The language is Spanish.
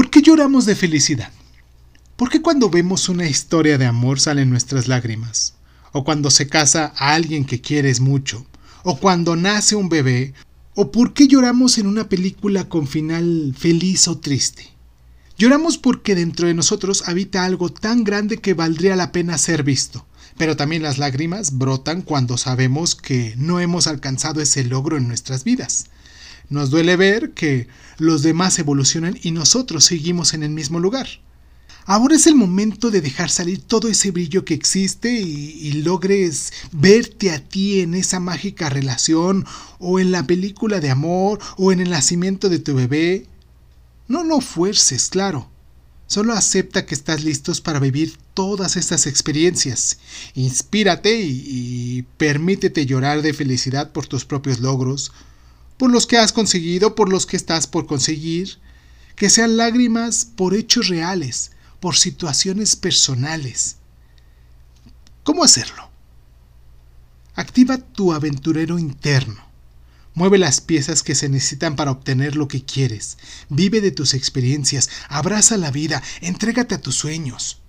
¿Por qué lloramos de felicidad? ¿Por qué cuando vemos una historia de amor salen nuestras lágrimas? ¿O cuando se casa a alguien que quieres mucho? ¿O cuando nace un bebé? ¿O por qué lloramos en una película con final feliz o triste? Lloramos porque dentro de nosotros habita algo tan grande que valdría la pena ser visto. Pero también las lágrimas brotan cuando sabemos que no hemos alcanzado ese logro en nuestras vidas. Nos duele ver que los demás evolucionan y nosotros seguimos en el mismo lugar. Ahora es el momento de dejar salir todo ese brillo que existe y, logres verte a ti en esa mágica relación o en la película de amor o en el nacimiento de tu bebé. No lo fuerces, claro. Solo acepta que estás listos para vivir todas estas experiencias. Inspírate y, y permítete llorar de felicidad por tus propios logros, por los que has conseguido, por los que estás por conseguir. Que sean lágrimas por hechos reales, por situaciones personales. ¿Cómo hacerlo? Activa tu aventurero interno. Mueve las piezas que se necesitan para obtener lo que quieres. Vive de tus experiencias. Abraza la vida. Entrégate a tus sueños.